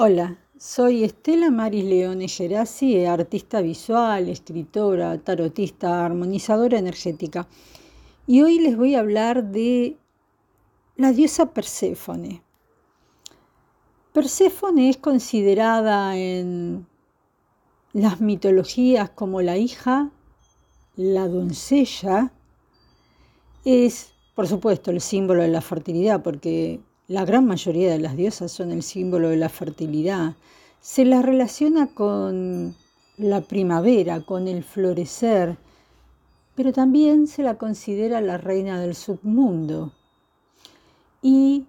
Hola, soy Estela Maris Leone Gerasi, artista visual, escritora, tarotista, armonizadora energética. Y hoy les voy a hablar de la diosa Perséfone. Perséfone es considerada en las mitologías como la hija, la doncella, es por supuesto el símbolo de la fertilidad, porque la gran mayoría de las diosas son el símbolo de la fertilidad. Se la relaciona con la primavera, con el florecer, pero también se la considera la reina del submundo. Y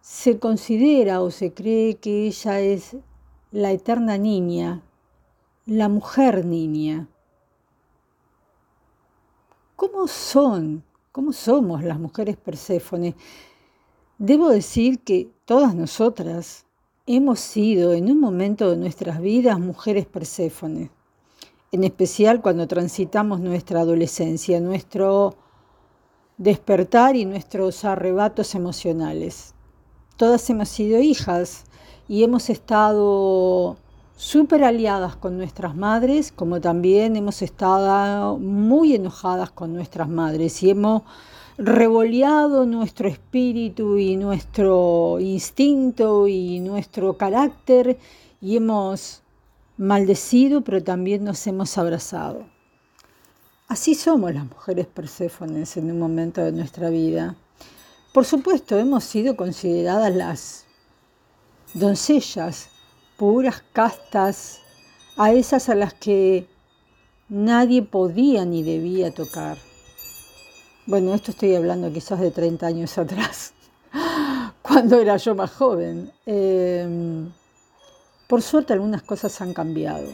se considera o se cree que ella es la eterna niña, la mujer niña. ¿Cómo son? ¿Cómo somos las mujeres Perséfone? Debo decir que todas nosotras hemos sido en un momento de nuestras vidas mujeres Perséfones, en especial cuando transitamos nuestra adolescencia, nuestro despertar y nuestros arrebatos emocionales. Todas hemos sido hijas y hemos estado súper aliadas con nuestras madres, como también hemos estado muy enojadas con nuestras madres y hemos revoleado nuestro espíritu y nuestro instinto y nuestro carácter y hemos maldecido, pero también nos hemos abrazado. Así somos las mujeres Perséfones en un momento de nuestra vida. Por supuesto, hemos sido consideradas las doncellas, puras castas, a esas a las que nadie podía ni debía tocar. Bueno, esto estoy hablando quizás de 30 años atrás, cuando era yo más joven. Em, por suerte algunas cosas han cambiado.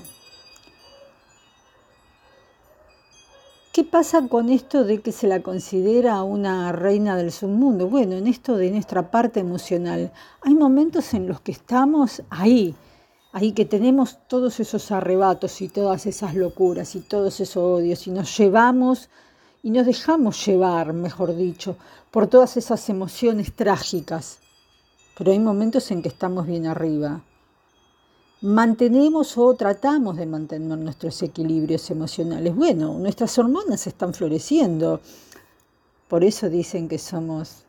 ¿Qué pasa con esto de que se la considera una reina del submundo? Bueno, en esto de nuestra parte emocional, hay momentos en los que estamos ahí, ahí que tenemos todos esos arrebatos y todas esas locuras y todos esos odios y nos llevamos y nos dejamos llevar, mejor dicho, por todas esas emociones trágicas. Pero hay momentos en que estamos bien arriba. Mantenemos o tratamos de mantener nuestros equilibrios emocionales. Bueno, nuestras hormonas están floreciendo. Por eso dicen que somos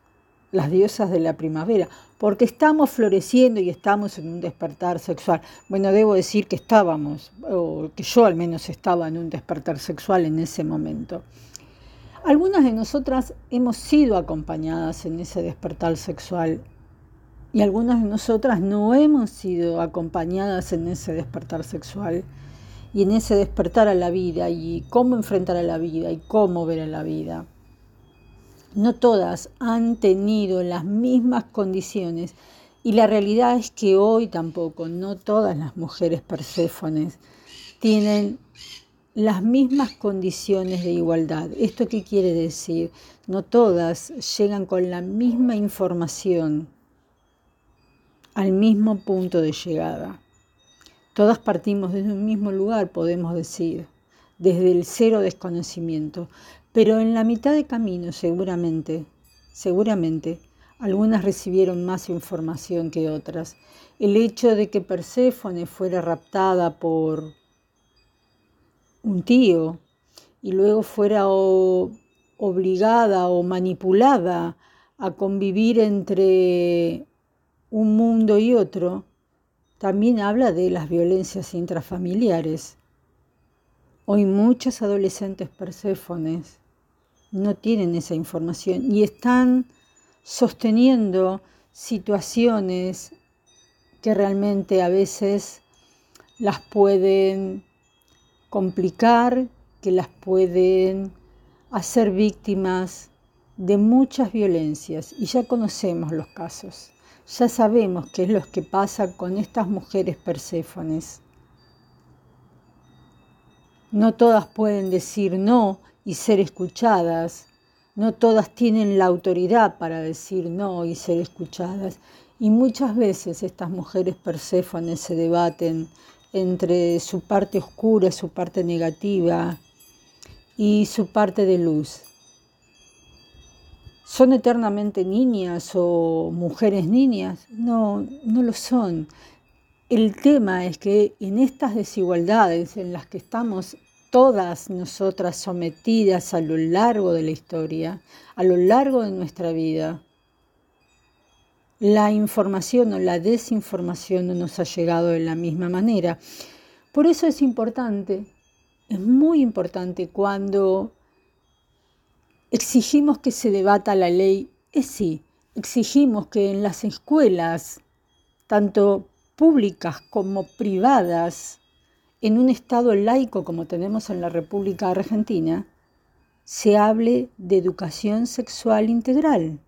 las diosas de la primavera, porque estamos floreciendo y estamos en un despertar sexual. Bueno, debo decir que estábamos, o que yo al menos estaba en un despertar sexual en ese momento. Algunas de nosotras hemos sido acompañadas en ese despertar sexual y algunas de nosotras no hemos sido acompañadas en ese despertar sexual y en ese despertar a la vida y cómo enfrentar a la vida y cómo ver a la vida. No todas han tenido las mismas condiciones y la realidad es que hoy tampoco, no todas las mujeres perséfones tienen las mismas condiciones de igualdad. ¿Esto qué quiere decir? No todas llegan con la misma información al mismo punto de llegada. Todas partimos desde un mismo lugar, podemos decir, desde el cero desconocimiento, pero en la mitad de camino seguramente, seguramente, algunas recibieron más información que otras. El hecho de que Perséfone fuera raptada por un tío y luego fuera obligada o manipulada a convivir entre un mundo y otro, también habla de las violencias intrafamiliares. Hoy muchos adolescentes perséfones no tienen esa información y están sosteniendo situaciones que realmente a veces las pueden complicar, que las pueden hacer víctimas de muchas violencias y ya conocemos los casos. Ya sabemos qué es lo que pasa con estas mujeres perséfones. No todas pueden decir no y ser escuchadas. No todas tienen la autoridad para decir no y ser escuchadas. Y muchas veces estas mujeres perséfones se debaten entre su parte oscura, su parte negativa y su parte de luz. ¿Son eternamente niñas o mujeres niñas? No, no lo son. El tema es que en estas desigualdades en las que estamos todas nosotras sometidas a lo largo de la historia, a lo largo de nuestra vida, la información o la desinformación no nos ha llegado de la misma manera. Por eso es importante, es muy importante cuando exigimos que se debata la ley, es sí, exigimos que en las escuelas, tanto públicas como privadas, en un Estado laico como tenemos en la República Argentina, se hable de educación sexual integral.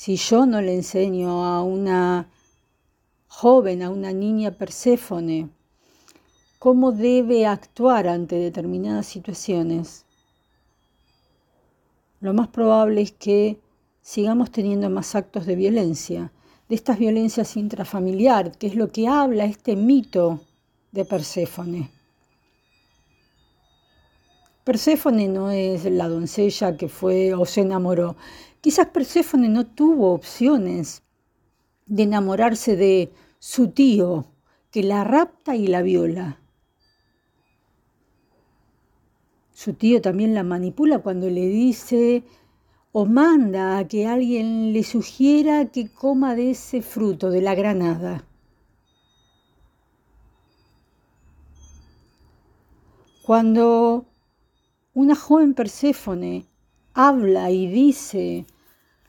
Si yo no le enseño a una joven, a una niña Perséfone, cómo debe actuar ante determinadas situaciones, lo más probable es que sigamos teniendo más actos de violencia, de estas violencias intrafamiliar, que es lo que habla este mito de Perséfone. Perséfone no es la doncella que fue o se enamoró. Quizás Perséfone no tuvo opciones de enamorarse de su tío, que la rapta y la viola. Su tío también la manipula cuando le dice o manda a que alguien le sugiera que coma de ese fruto, de la granada. Cuando una joven Perséfone habla y dice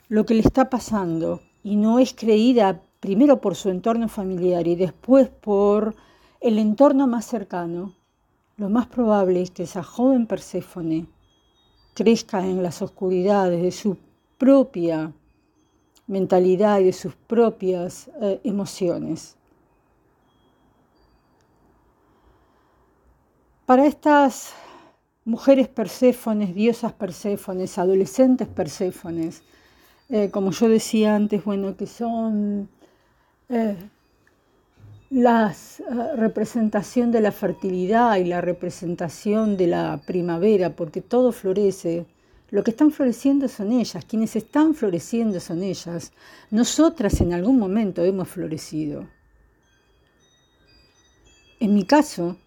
lo que le está pasando y no es creída primero por su entorno familiar y después por el entorno más cercano, lo más probable es que esa joven Perséfone crezca en las oscuridades de su propia mentalidad y de sus propias eh, emociones. Para estas mujeres perséfones, diosas perséfones, adolescentes perséfones, eh, como yo decía antes, bueno, que son eh, la eh, representación de la fertilidad y la representación de la primavera, porque todo florece. Lo que están floreciendo son ellas, quienes están floreciendo son ellas. Nosotras en algún momento hemos florecido. En mi caso,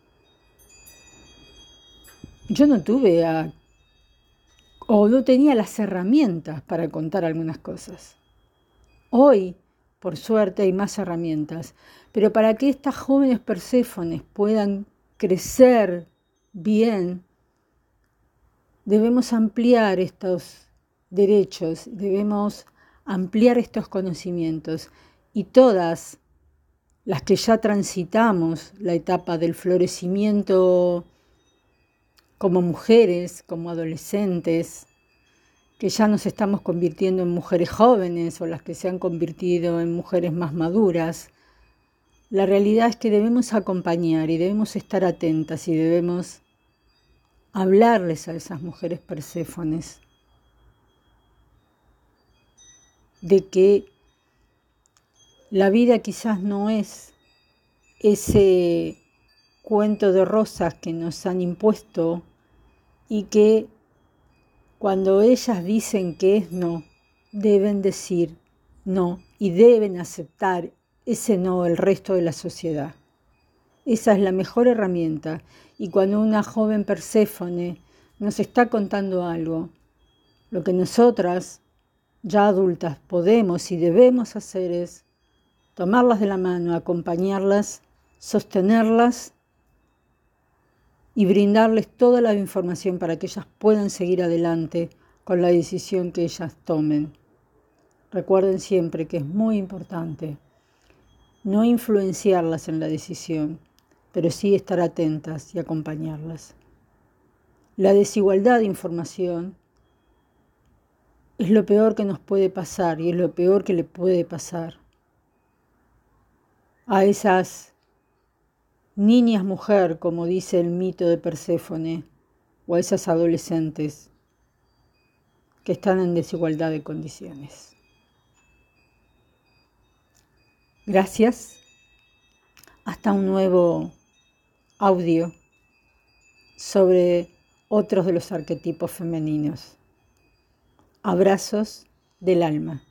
yo no tuve o no tenía las herramientas para contar algunas cosas. Hoy, por suerte, hay más herramientas, pero para que estas jóvenes Perséfones puedan crecer bien, debemos ampliar estos derechos, debemos ampliar estos conocimientos y todas las que ya transitamos la etapa del florecimiento como mujeres, como adolescentes, que ya nos estamos convirtiendo en mujeres jóvenes o las que se han convertido en mujeres más maduras. La realidad es que debemos acompañar y debemos estar atentas y debemos hablarles a esas mujeres perséfones de que la vida quizás no es ese cuento de rosas que nos han impuesto y que cuando ellas dicen que es no, deben decir no y deben aceptar ese no el resto de la sociedad. Esa es la mejor herramienta y cuando una joven Perséfone nos está contando algo, lo que nosotras, ya adultas, podemos y debemos hacer es tomarlas de la mano, acompañarlas, sostenerlas y brindarles toda la información para que ellas puedan seguir adelante con la decisión que ellas tomen. Recuerden siempre que es muy importante no influenciarlas en la decisión, pero sí estar atentas y acompañarlas. La desigualdad de información es lo peor que nos puede pasar y es lo peor que le puede pasar a esas niñas mujer, como dice el mito de Perséfone, o a esas adolescentes que están en desigualdad de condiciones. Gracias. Hasta un nuevo audio sobre otros de los arquetipos femeninos. Abrazos del alma.